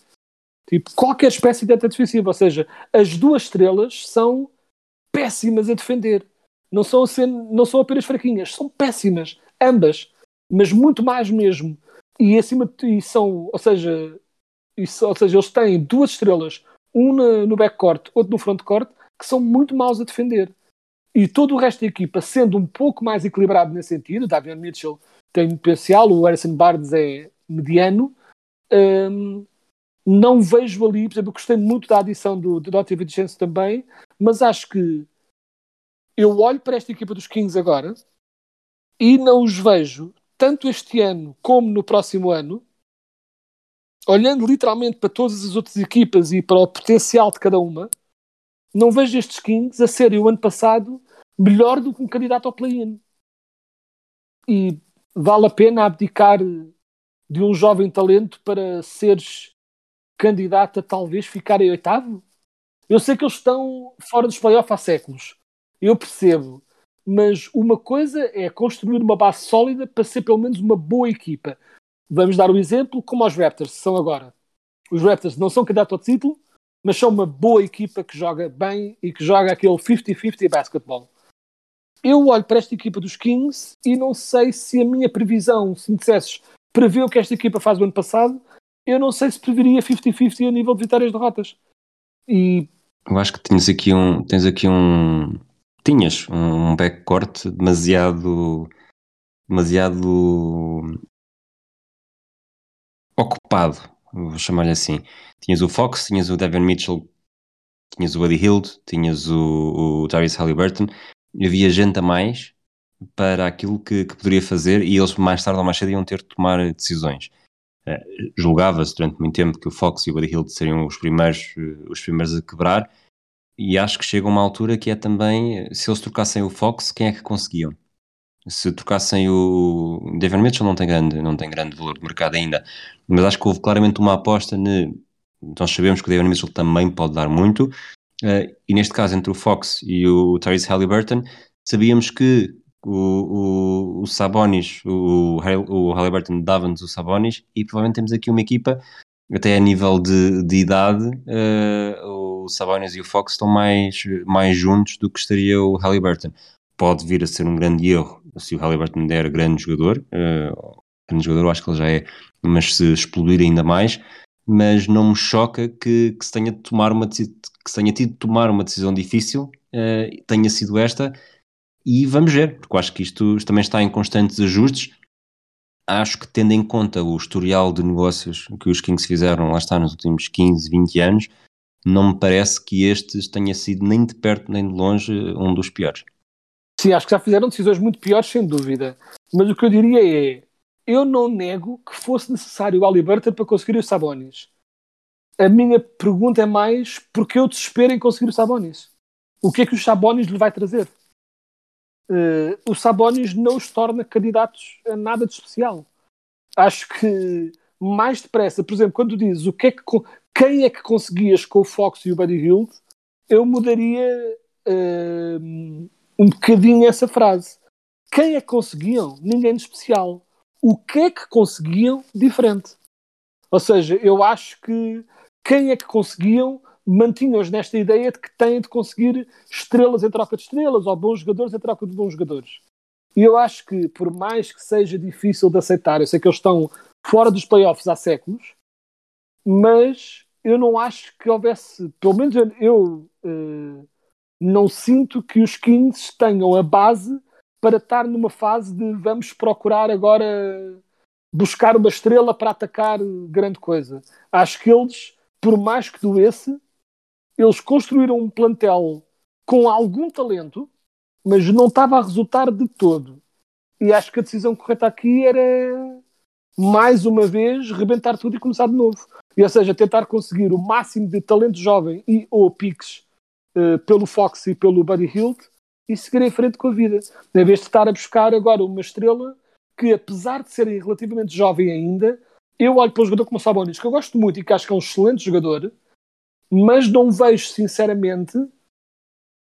Tipo, qualquer espécie de identidade defensiva. Ou seja, as duas estrelas são péssimas a defender. Não são, não são apenas fraquinhas, são péssimas, ambas, mas muito mais mesmo. E acima e são, ou seja, ou seja, eles têm duas estrelas, um no, backcourt, outro no frontcourt, que são muito maus a defender. E todo o resto da equipa, sendo um pouco mais equilibrado nesse sentido, Davion Mitchell tem potencial, o Harrison Barnes é mediano, hum, não vejo ali, por exemplo, gostei muito da adição do, do Dottie Vincenzo também, mas acho que eu olho para esta equipa dos Kings agora e não os vejo, tanto este ano como no próximo ano, olhando literalmente para todas as outras equipas e para o potencial de cada uma, não vejo estes Kings a serem o ano passado melhor do que um candidato ao play-in. E vale a pena abdicar de um jovem talento para seres candidato a talvez ficar em oitavo? Eu sei que eles estão fora dos playoffs há séculos. Eu percebo. Mas uma coisa é construir uma base sólida para ser pelo menos uma boa equipa. Vamos dar o um exemplo como os Raptors são agora. Os Raptors não são candidatos ao título, mas são uma boa equipa que joga bem e que joga aquele 50-50 basquetebol. Eu olho para esta equipa dos Kings e não sei se a minha previsão, se me dissesses, prevê o que esta equipa faz o ano passado, eu não sei se preveria 50-50 a nível de vitórias e derrotas. E... Eu acho que tens aqui um. Tens aqui um. Tinhas um backcourt demasiado. demasiado. Ocupado, vou chamar-lhe assim. Tinhas o Fox, tinhas o Devin Mitchell, tinhas o Buddy Hield, tinhas o, o Tyrese Halliburton, havia gente a mais para aquilo que, que poderia fazer e eles mais tarde ou mais cedo iam ter de tomar decisões. Eh, julgava-se durante muito tempo que o Fox e o Buddy Hield seriam os primeiros, eh, os primeiros a quebrar, e acho que chega uma altura que é também, se eles trocassem o Fox, quem é que conseguiam? Se trocassem o Devin Mitchell não tem grande, não tem grande valor de mercado ainda, mas acho que houve claramente uma aposta ne... nós sabemos que o Devin Mitchell também pode dar muito, uh, e neste caso entre o Fox e o Tyrese Halliburton, sabíamos que o, o, o Sabonis, o, o Halliburton dava-nos o Sabonis e provavelmente temos aqui uma equipa, até a nível de, de idade, uh, o Sabonis e o Fox estão mais, mais juntos do que estaria o Halliburton. Pode vir a ser um grande erro se o Halliburton der grande jogador, uh, grande jogador acho que ele já é, mas se explodir ainda mais, mas não me choca que, que se tenha de tomar uma que se tenha tido de tomar uma decisão difícil, uh, tenha sido esta, e vamos ver, porque eu acho que isto também está em constantes ajustes. Acho que, tendo em conta o historial de negócios que os Kings fizeram, lá está, nos últimos 15, 20 anos, não me parece que este tenha sido nem de perto nem de longe um dos piores. Sim, acho que já fizeram decisões muito piores, sem dúvida. Mas o que eu diria é: eu não nego que fosse necessário o Aliberta para conseguir os Sabonis. A minha pergunta é mais: porque eu desespero em conseguir os Sabonis? O que é que os Sabonis lhe vai trazer? uh, o Sabonis não os torna candidatos a nada de especial. Acho que mais depressa, por exemplo, quando dizes o que é que, quem é que conseguias com o Fox e o Buddy Hield, eu mudaria uh, um bocadinho essa frase. Quem é que conseguiam? Ninguém de especial. o que é que conseguiam diferente. Ou seja, eu acho que quem é que conseguiam mantinham-os nesta ideia de que têm de conseguir estrelas em troca de estrelas ou bons jogadores em troca de bons jogadores. E eu acho que, por mais que seja difícil de aceitar, eu sei que eles estão fora dos playoffs há séculos, mas eu não acho que houvesse, pelo menos eu, uh, não sinto que os Kings tenham a base para estar numa fase de vamos procurar agora buscar uma estrela para atacar grande coisa. Acho que eles, por mais que doesse, eles construíram um plantel com algum talento, mas não estava a resultar de todo. E acho que a decisão correta aqui era, mais uma vez, rebentar tudo e começar de novo. E, ou seja, tentar conseguir o máximo de talento jovem e ou piques uh, pelo Fox e pelo Buddy Hilt e seguir em frente com a vida. Em vez de estar a buscar agora uma estrela que, apesar de serem relativamente jovem ainda, eu olho para o jogador como o Sabonis, que eu gosto muito e que acho que é um excelente jogador, mas não vejo, sinceramente,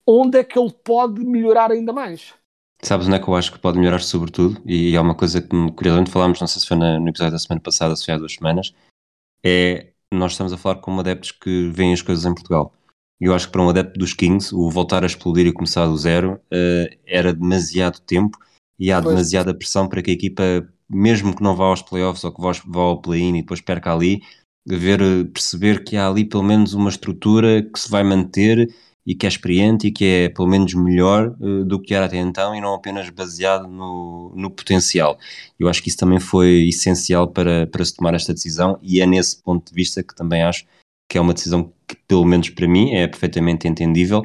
onde é que ele pode melhorar ainda mais. Sabes onde é que eu acho que pode melhorar sobretudo? E é uma coisa que curiosamente falámos, não sei se foi no episódio da semana passada, se foi há duas semanas, é nós estamos a falar como adeptos que veem as coisas em Portugal. Eu acho que para um adepto dos Kings, o voltar a explodir e começar do zero uh, era demasiado tempo e há pois. demasiada pressão para que a equipa, mesmo que não vá aos playoffs ou que vá ao play-in e depois perca ali, ver, perceber que há ali pelo menos uma estrutura que se vai manter e que é experiente e que é pelo menos melhor uh, do que era até então e não apenas baseado no, no potencial. Eu acho que isso também foi essencial para, para se tomar esta decisão e é nesse ponto de vista que também acho que é uma decisão que, pelo menos para mim, é perfeitamente entendível,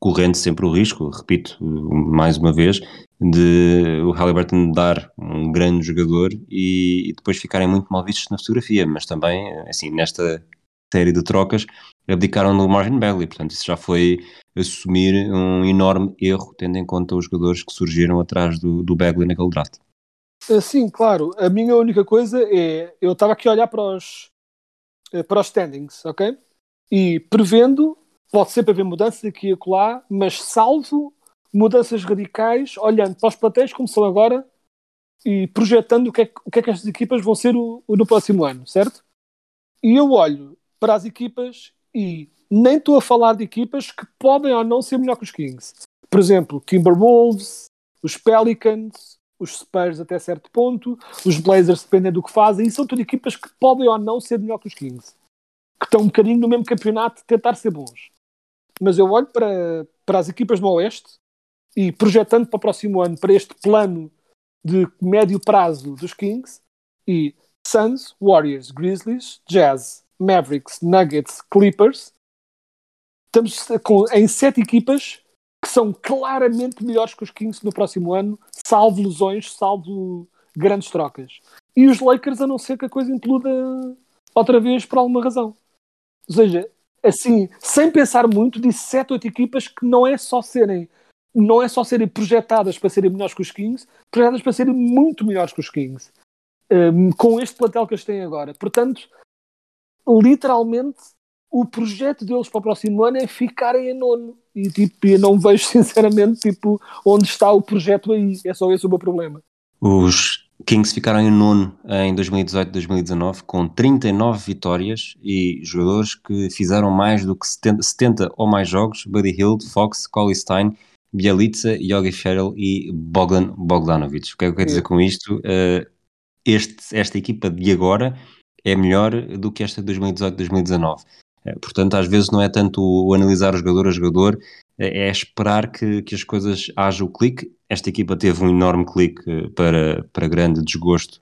correndo sempre o risco, repito mais uma vez, de o Halliburton dar um grande jogador e, e, depois ficarem muito mal vistos na fotografia, mas também, assim, nesta série de trocas, abdicaram do Marvin Bagley, portanto isso já foi assumir um enorme erro, tendo em conta os jogadores que surgiram atrás do, do Bagley naquele draft. Eh, sim, claro. A minha única coisa é, eu estava aqui a olhar para os, para os standings, ok? E prevendo, pode sempre haver mudanças aqui e acolá, mas salvo mudanças radicais, olhando para os plantéis como são agora e projetando o que é, o que, é que estas equipas vão ser o, o, no próximo ano, certo? E eu olho para as equipas e nem estou a falar de equipas que podem ou não ser melhor que os Kings. Por exemplo, Timberwolves, os Pelicans, os Spurs até certo ponto, os Blazers dependem do que fazem, e são tudo equipas que podem ou não ser melhor que os Kings. Que estão um bocadinho no mesmo campeonato de tentar ser bons. Mas eu olho para, para as equipas do Oeste e projetando para o próximo ano, para este plano de médio prazo dos Kings, e Suns, Warriors, Grizzlies, Jazz, Mavericks, Nuggets, Clippers, estamos com, em sete equipas são claramente melhores que os Kings no próximo ano, salvo lesões, salvo grandes trocas. E os Lakers, a não ser que a coisa imploda outra vez por alguma razão. Ou seja, assim, sem pensar muito, disse sete, oito equipas que não é só serem não é só serem projetadas para serem melhores que os Kings, projetadas para serem muito melhores que os Kings. Um, com este plantel que eles têm agora. Portanto, literalmente, o projeto deles para o próximo ano é ficarem em nono. E tipo, eu não vejo [laughs] sinceramente tipo, onde está o projeto aí. É só esse o meu problema. Os Kings ficaram em nono em 2018-2019 com 39 vitórias e jogadores que fizeram mais do que 70, 70 ou mais jogos: Buddy Hield, Fox, Collie Stein, Bielitsa, Yogi Ferrell e Bogdan Bogdanovic. O que é que eu quero dizer com isto? Uh, este, esta equipa de agora é melhor do que esta de 2018-2019. Eh, portanto, às vezes não é tanto o analisar o jogador a jogador, é, é esperar que, que as coisas haja o clique. Esta equipa teve um enorme clique eh, para, para grande desgosto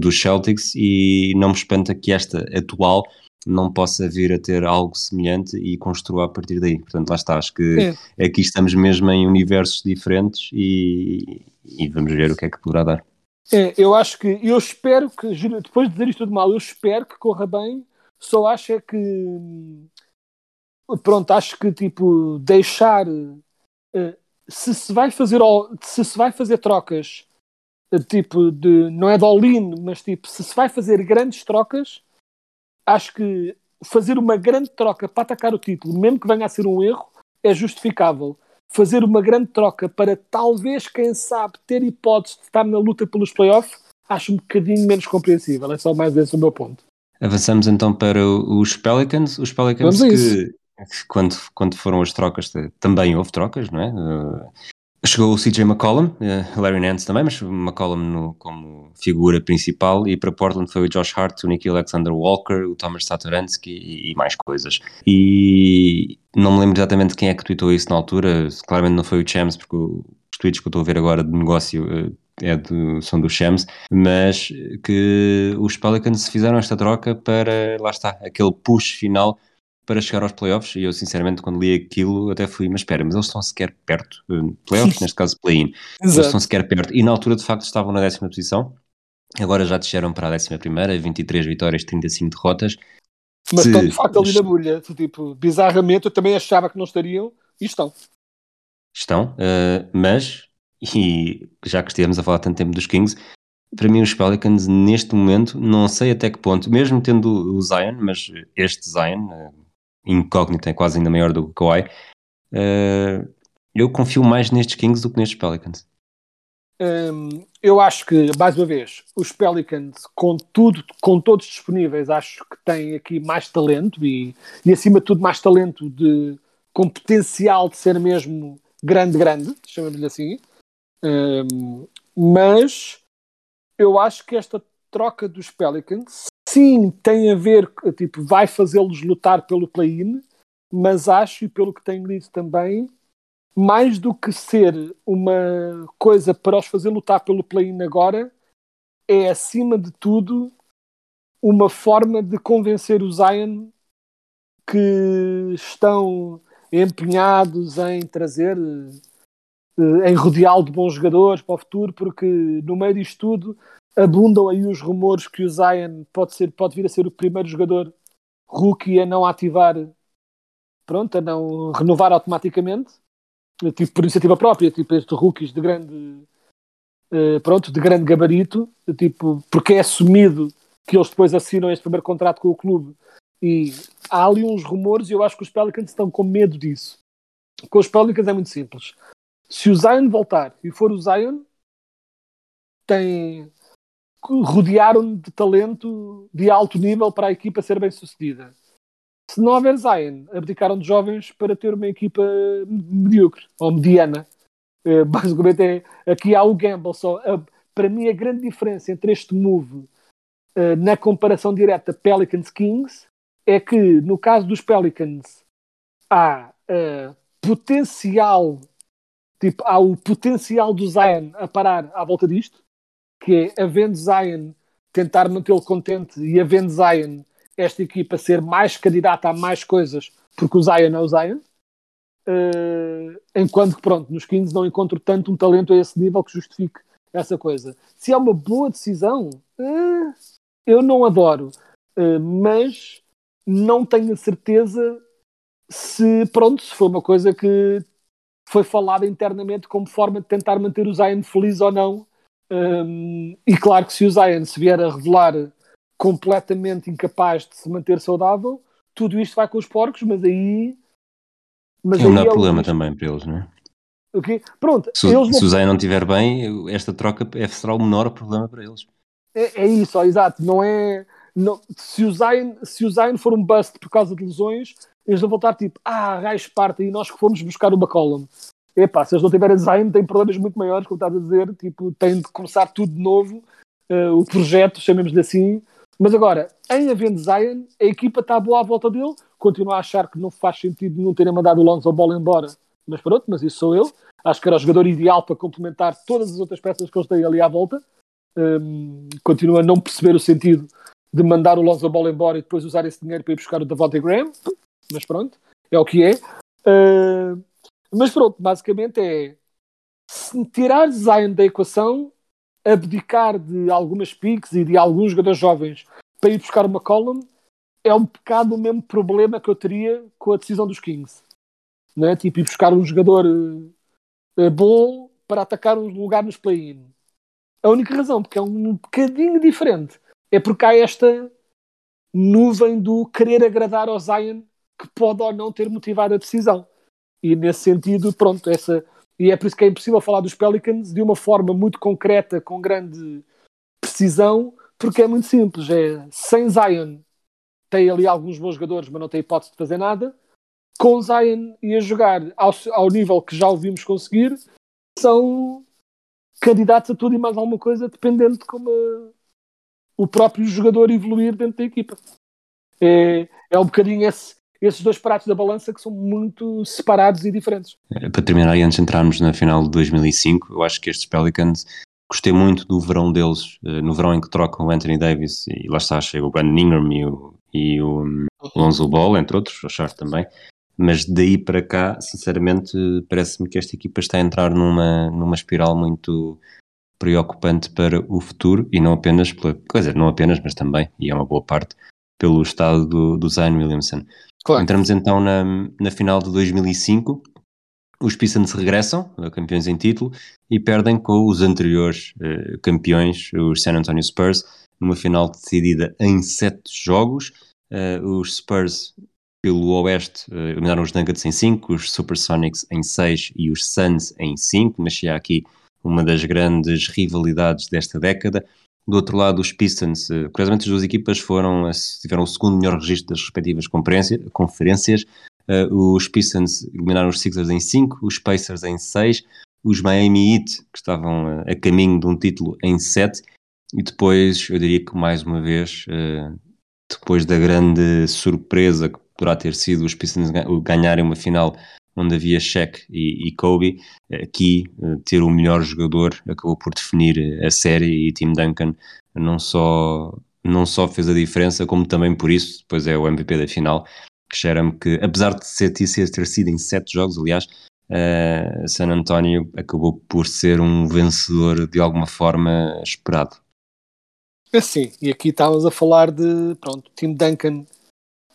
dos Celtics e não me espanta que esta atual não possa vir a ter algo semelhante e construir a partir daí. Portanto, lá está, acho que é. aqui estamos mesmo em universos diferentes e, e vamos ver o que é que poderá dar. É, eu acho que, eu espero que, depois de dizer isto tudo mal, eu espero que corra bem, só acho é que, pronto, acho que, tipo, deixar, uh, se se vai fazer, se se vai fazer trocas, uh, tipo, de, não é de all-in, mas, tipo, se se vai fazer grandes trocas, acho que fazer uma grande troca para atacar o título, mesmo que venha a ser um erro, é justificável fazer uma grande troca para talvez, quem sabe, ter hipótese de estar na luta pelos playoffs, acho um bocadinho menos compreensível. É só mais esse o meu ponto. Avançamos então para os Pelicans. Os Pelicans que, quando, quando foram as trocas, também houve trocas, não é? Uh, chegou o CJ McCollum, uh, Larry Nance também, mas McCollum no, como figura principal, e para Portland foi o Josh Hart, o Nicky Alexander Walker, o Thomas Satoransky e, e, mais coisas. E não me lembro exatamente quem é que tweetou isso na altura, claramente não foi o Chams, porque os tweets que eu estou a ver agora de negócio uh, é do, são do Shams, mas que os Pelicans fizeram esta troca para, lá está, aquele push final para chegar aos playoffs, e eu sinceramente quando li aquilo até fui, mas espera, mas eles estão sequer perto, eh, playoffs, [laughs] neste caso play-in, eles estão sequer perto, e na altura de facto estavam na décima posição, agora já desceram para a décima primeira, 23 vitórias, 35 derrotas. Mas estão de facto ali na bolha, tipo, bizarramente eu também achava que não estariam, e estão. Estão, uh, mas e já que estivemos a falar tanto tempo dos Kings, para mim os Pelicans neste momento, não sei até que ponto, mesmo tendo o Zion, mas este Zion, uh, incógnito, é quase ainda maior do que o Kawhi, uh, eu confio mais nestes Kings do que nestes Pelicans. Um, eu acho que, mais uma vez, os Pelicans, com tudo, com todos disponíveis, acho que têm aqui mais talento e, e acima de tudo, mais talento de, com potencial de ser mesmo grande, grande, chamamos-lhe assim. Um, mas eu acho que esta troca dos Pelicans sim tem a ver, tipo, vai fazê-los lutar pelo play-in, mas acho, e pelo que tenho lido também, mais do que ser uma coisa para os fazer lutar pelo play-in agora, é acima de tudo uma forma de convencer o Zion que estão empenhados em trazer em rodeá-lo de bons jogadores para o futuro, porque no meio disto tudo abundam aí os rumores que o Zion pode, ser, pode vir a ser o primeiro jogador rookie a não ativar, pronto, a não renovar automaticamente, tipo por iniciativa própria, tipo estes rookies de grande, eh, pronto, de grande gabarito, tipo, porque é assumido que eles depois assinam este primeiro contrato com o clube e há ali uns rumores e eu acho que os Pelicans estão com medo disso. Com os Pelicans é muito simples se o Zion voltar e for o Zion, tem rodearam de talento de alto nível para a equipa ser bem sucedida. Se não houver Zion, abdicaram de jovens para ter uma equipa medíocre ou mediana. Uh, basicamente é aqui há o gamble. Só, para mim, a grande diferença entre este move uh, na comparação direta Pelicans Kings é que no caso dos Pelicans há potencial tipo, há o potencial do Zion a parar à volta disto, que é havendo Zion tentar mantê-lo contente e havendo Zion esta equipa ser mais candidata a mais coisas porque o Zion é o Zion. Uh, enquanto que, pronto, nos 15 não encontro tanto um talento a esse nível que justifique essa coisa. Se é uma boa decisão, uh, eu não adoro, uh, mas não tenho certeza se, pronto, se foi uma coisa que foi falada internamente como forma de tentar manter o Zion feliz ou não. Um, e claro que se o Zion se vier a revelar completamente incapaz de se manter saudável, tudo isto vai com os porcos, mas aí. Mas é um é problema também para eles, não é? Okay? Pronto, se, eles se o Zion não estiver bem, esta troca é, será o menor problema para eles. É, é isso, ó, exato. Não é. Não, se, o Zion, se o Zion for um bust por causa de lesões, eles vão voltar tipo, ah, gajo parte e nós que fomos buscar o McCollum. Epá, se eles não tiverem design, têm problemas muito maiores, como estás a dizer, tipo, têm de começar tudo de novo, uh, o projeto, chamemos-lhe assim. Mas agora, em havendo Zion, a equipa está boa à volta dele, continua a achar que não faz sentido não terem mandado o Lonzo Ball embora, mas pronto, mas isso sou eu. Acho que era o jogador ideal para complementar todas as outras peças que eles têm ali à volta. Um, continua a não perceber o sentido de mandar o Lonzo Ball embora e depois usar esse dinheiro para ir buscar o Davante Graham mas pronto, é o que é. Uh, mas pronto, basicamente é se tirar Zion da equação, abdicar de algumas picks e de alguns jogadores jovens para ir buscar uma column, é um bocado o mesmo problema que eu teria com a decisão dos Kings. Não é? Tipo, ir buscar um jogador uh, bom para atacar um lugar nos play-in. A única razão, porque é um bocadinho diferente, é porque há esta nuvem do querer agradar ao Zion que pode ou não ter motivado a decisão. E nesse sentido, pronto, essa. E é por isso que é impossível falar dos Pelicans de uma forma muito concreta, com grande decisão, porque é muito simples. É, sem Zion, tem ali alguns bons jogadores, mas não tem hipótese de fazer nada. Com Zion e a jogar ao, ao nível que já ouvimos conseguir, são candidatos a tudo e mais alguma coisa, dependendo de como uh, o próprio jogador evoluir dentro da equipa. É, é um bocadinho esse, esses dois pratos da balança que são muito separados e diferentes. Para terminar, e antes de entrarmos na final de 2005, eu acho que estes Pelicans gostei muito do verão deles, eh, no verão em que trocam o Anthony Davis e lá está, chega o Brandon Ingram e o, e o hum, Lonzo Ball, entre outros, o Short também. Mas daí para cá, sinceramente, parece-me que esta equipa está a entrar numa, numa espiral muito preocupante para o futuro e não apenas, pela, quer dizer, não apenas, mas também, e é uma boa parte, pelo estado do, do Zion Williamson. Claro. Entramos então na, na final de 2005. Os Pistons regressam, campeões em título, e perdem com os anteriores eh, campeões, os San Antonio Spurs, numa final decidida em sete jogos. Uh, os Spurs, pelo Oeste, uh, eliminaram os Nuggets em 5, os Supersonics em 6 e os Suns em 5. Nascia aqui uma das grandes rivalidades desta década. Do outro lado, os Pistons, uh, curiosamente as duas equipas foram, tiveram o segundo melhor registro das respectivas conferências. Uh, os Pistons eliminaram os Sixers em 5, os Pacers em 6, os Miami Heat, que estavam a caminho de um título, em 7, e depois eu diria que mais uma vez, depois da grande surpresa que poderá ter sido os Pistons ganharem uma final onde havia Shaq e, e Kobe, aqui uh, ter o melhor jogador acabou por definir a série e Tim Duncan não só, não só fez a diferença, como também por isso, depois é o MVP da final, que cheira-me que, apesar de ser, ter sido em sete jogos, aliás, uh, San Antonio acabou por ser um vencedor de alguma forma esperado. É sim, e aqui estávamos a falar de, pronto, Tim Duncan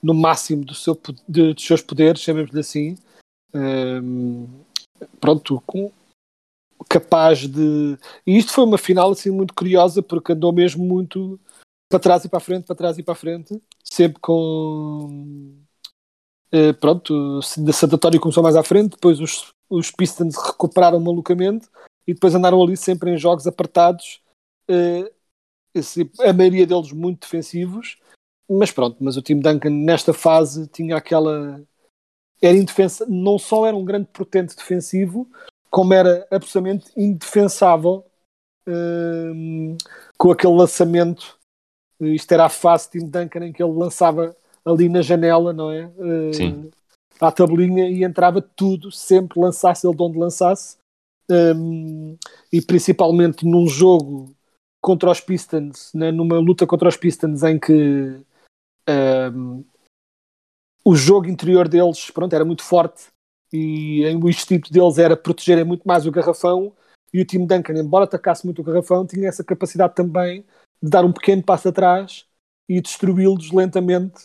no máximo do seu, de, dos seus poderes, chamemos-lhe assim, um, pronto, com, capaz de. E isto foi uma final assim muito curiosa porque andou mesmo muito para trás e para a frente, para trás e para a frente, sempre com. Uh, pronto, da Santatório começou mais à frente, depois os, os Pistons recuperaram malucamente e depois andaram ali sempre em jogos apertados, uh, a maioria deles muito defensivos, mas pronto, mas o time Duncan nesta fase tinha aquela era indefensa, não só era um grande potente defensivo, como era absolutamente indefensável um, com aquele lançamento. Isto era a fase de Tim Duncan em que ele lançava ali na janela, não é? Sim. À tabelinha e entrava tudo, sempre lançasse ele de onde lançasse. Um, e principalmente num jogo contra os Pistons, né, numa luta contra os Pistons em que um, o jogo interior deles pronto, era muito forte e o instinto deles era protegerem muito mais o garrafão e o time Duncan, embora atacasse muito o garrafão, tinha essa capacidade também de dar um pequeno passo atrás e destruí-los lentamente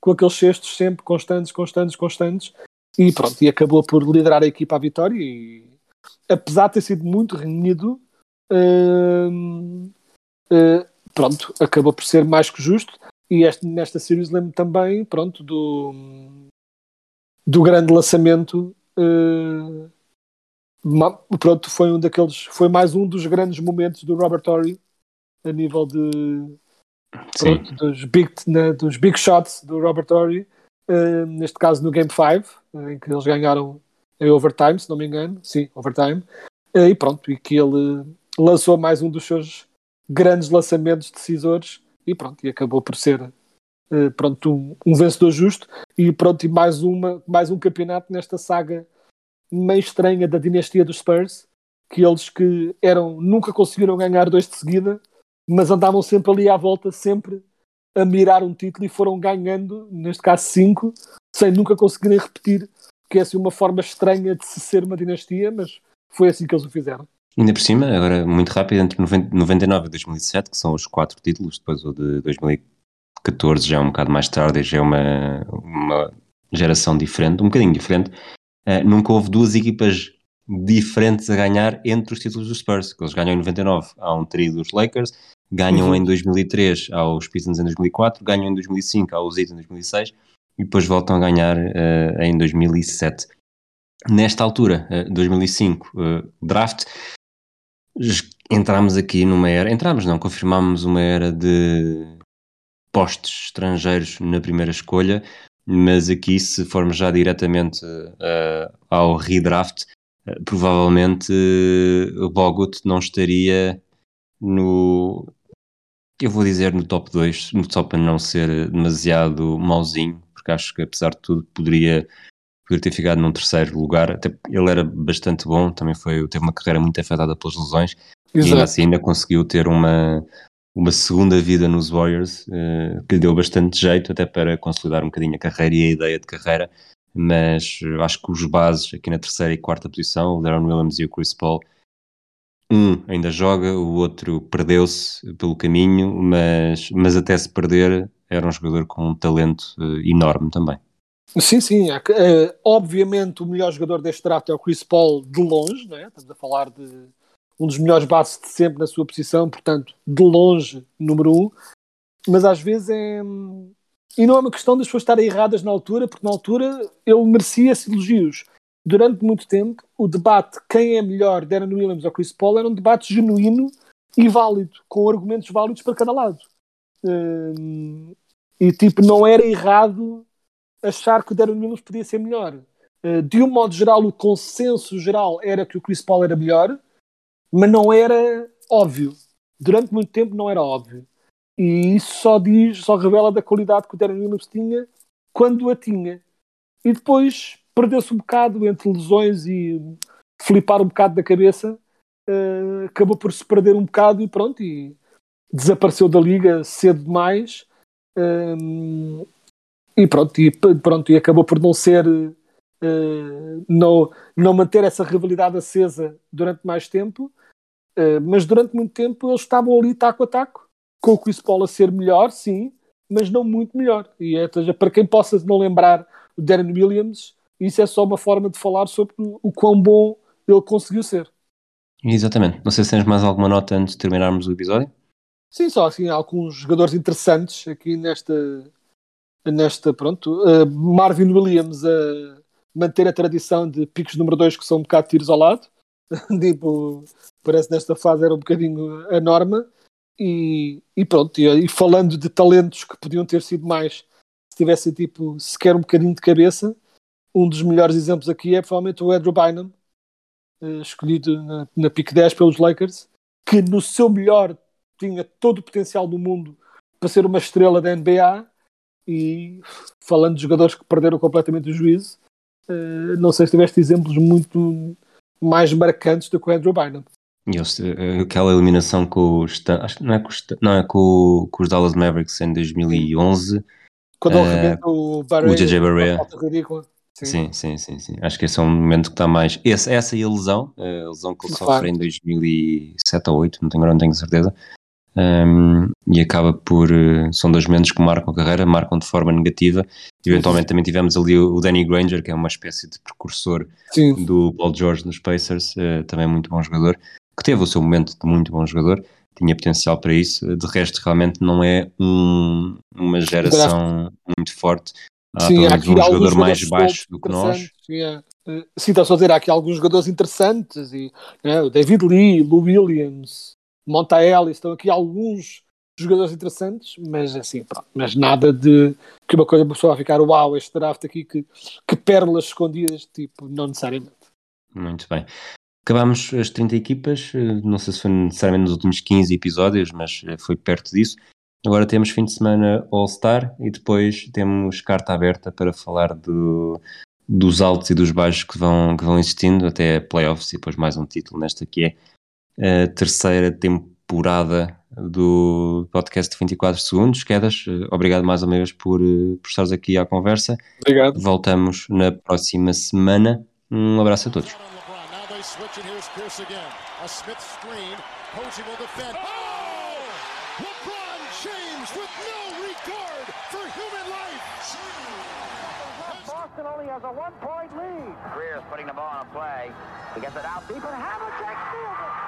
com aqueles cestos sempre constantes, constantes, constantes e pronto, e acabou por liderar a equipa à vitória e apesar de ter sido muito renhido uh, uh, pronto, acabou por ser mais que justo e este, nesta series lembro também, pronto, do, do grande lançamento. Uh, pronto, foi um daqueles, foi mais um dos grandes momentos do Robert Torrey a nível de pronto, dos, big, né, dos big shots do Robert Torrey, uh, neste caso no Game 5, em que eles ganharam em overtime, se não me engano, sim, overtime, uh, e pronto, e que ele lançou mais um dos seus grandes lançamentos decisores e pronto, e acabou por ser uh, pronto, um, um, vencedor justo e pronto, e mais, uma, mais um campeonato nesta saga meio estranha da dinastia dos Spurs, que eles que eram, nunca conseguiram ganhar dois de seguida, mas andavam sempre ali à volta, sempre a mirar um título e foram ganhando, neste caso cinco, sem nunca conseguirem repetir, que é assim uma forma estranha de se ser uma dinastia, mas foi assim que eles o fizeram. Ainda por cima, agora muito rápido, entre 99 e 2007, que são os quatro títulos, depois o de 2014 já é um bocado mais tarde, já é uma, uma geração diferente, um bocadinho diferente. Uh, nunca houve duas equipas diferentes a ganhar entre os títulos dos Spurs, que eles ganham em 99 a um trio dos Lakers, ganham uhum. em 2003 aos Pistons em 2004, ganham em 2005 aos Heat em 2006 e depois voltam a ganhar uh, em 2007. Nesta altura, uh, 2005, uh, draft, entramos aqui numa era, entramos não, confirmamos uma era de postos estrangeiros na primeira escolha, mas aqui se formos já diretamente uh, ao redraft, uh, provavelmente uh, o Bogut não estaria no, eu vou dizer no top 2, só para não ser demasiado mauzinho, porque acho que apesar de tudo poderia, poderia ter ficado num terceiro lugar, até ele era bastante bom, também foi, teve uma carreira muito afetada pelas lesões, Exato. e ainda assim ainda conseguiu ter uma, uma segunda vida nos Warriors, uh, que lhe deu bastante jeito até para consolidar um bocadinho a carreira e a ideia de carreira, mas acho que os bases aqui na terceira e quarta posição, o Darren Williams e o Chris Paul, um ainda joga, o outro perdeu-se pelo caminho, mas, mas até se perder era um jogador com um talento uh, enorme também. Sim, sim. É, é, obviamente o melhor jogador deste draft é o Chris Paul de longe, né? estamos a falar de um dos melhores bases de sempre na sua posição, portanto, de longe, número um. Mas às vezes é. E não é uma questão das pessoas estarem erradas na altura, porque na altura ele merecia esses elogios. Durante muito tempo, o debate quem é melhor, Darren Williams ou Chris Paul, era um debate genuíno e válido, com argumentos válidos para cada lado. Hum, e tipo, não era errado achar que o Darren Williams podia ser melhor. Uh, de um modo geral, o consenso geral era que o Chris Paul era melhor, mas não era óbvio. Durante muito tempo não era óbvio. E isso só diz, só revela da qualidade que o Darren Williams tinha quando a tinha. E depois perdeu-se um bocado entre lesões e flipar um bocado da cabeça. Uh, acabou por se perder um bocado e pronto. E desapareceu da liga cedo demais. Uh, e pronto, e, pronto, e acabou por não ser. Uh, não, não manter essa rivalidade acesa durante mais tempo Uh, mas durante muito tempo eles estavam ali taco a taco, com o Chris Paul a ser melhor, sim, mas não muito melhor. E é, seja, para quem possa não lembrar o Darren Williams, isso é só uma forma de falar sobre o quão bom ele conseguiu ser. Exatamente. Não sei se tens mais alguma nota antes de terminarmos o episódio. Sim, só assim, alguns jogadores interessantes aqui nesta, nesta pronto. Uh, Marvin Williams a manter a tradição de picos número 2 que são um bocado tiros ao lado. [laughs] tipo, parece nesta fase era um bocadinho a norma. E, e pronto, e, e, falando de talentos que podiam ter sido mais se tivessem tipo sequer um bocadinho de cabeça, um dos melhores exemplos aqui é provavelmente o Andrew Bynum, uh, escolhido na, na pick 10 pelos Lakers, que no seu melhor tinha todo o potencial do mundo para ser uma estrela da NBA. E falando de jogadores que perderam completamente o juízo, uh, não sei se tiveste exemplos muito mais marcantes do que o Andrew Bynum. E eh, aquela eliminação com os acho que não é com os, não é com, com os Dallas Mavericks em 2011 quando uh, arrebenta o Barret, o JJ Barret sim. sim. sim, sim, Acho que esse é um momento que está mais. Esse, essa e a lesão, a lesão que ele sofre em 2007 ou 2008, não tenho, não tenho certeza. Um, e acaba por. Eh, são dois momentos que marcam a carreira, marcam de forma negativa. Eventualmente também tivemos ali o, Danny Granger, que é uma espécie de precursor Sim. do Paul George nos Pacers, uh, também muito bom jogador, que teve o seu momento de muito bom jogador, tinha potencial para isso. De resto, realmente não é um, uma geração muito forte. Há Sim, há aqui um jogador mais baixo do que nós. Sim, é. Sim, está só a dizer, há aqui alguns jogadores interessantes, e, né, o David Lee, Lou Williams, Monta Ellis, estão aqui alguns jogadores interessantes, mas assim, pronto, mas nada de que uma coisa a pessoa vai ficar, uau, este draft aqui, que, que pérolas escondidas, tipo, não necessariamente. Muito bem. Acabámos as 30 equipas, eh, não sei se foi necessariamente nos últimos 15 episódios, mas eh, foi perto disso. Agora temos fim de semana All-Star e depois temos carta aberta para falar do, dos altos e dos baixos que vão, que vão existindo, até playoffs e depois mais um título nesta que é a terceira temporada do podcast de 24 segundos. Quedas, eh, obrigado mais uma vez por, eh, por estares aqui à conversa. Obrigado. Voltamos na próxima semana. Um abraço a todos. Boston only has a one-point lead. Greer's putting the ball on a play. He gets it out deep, and Havlicek steals it.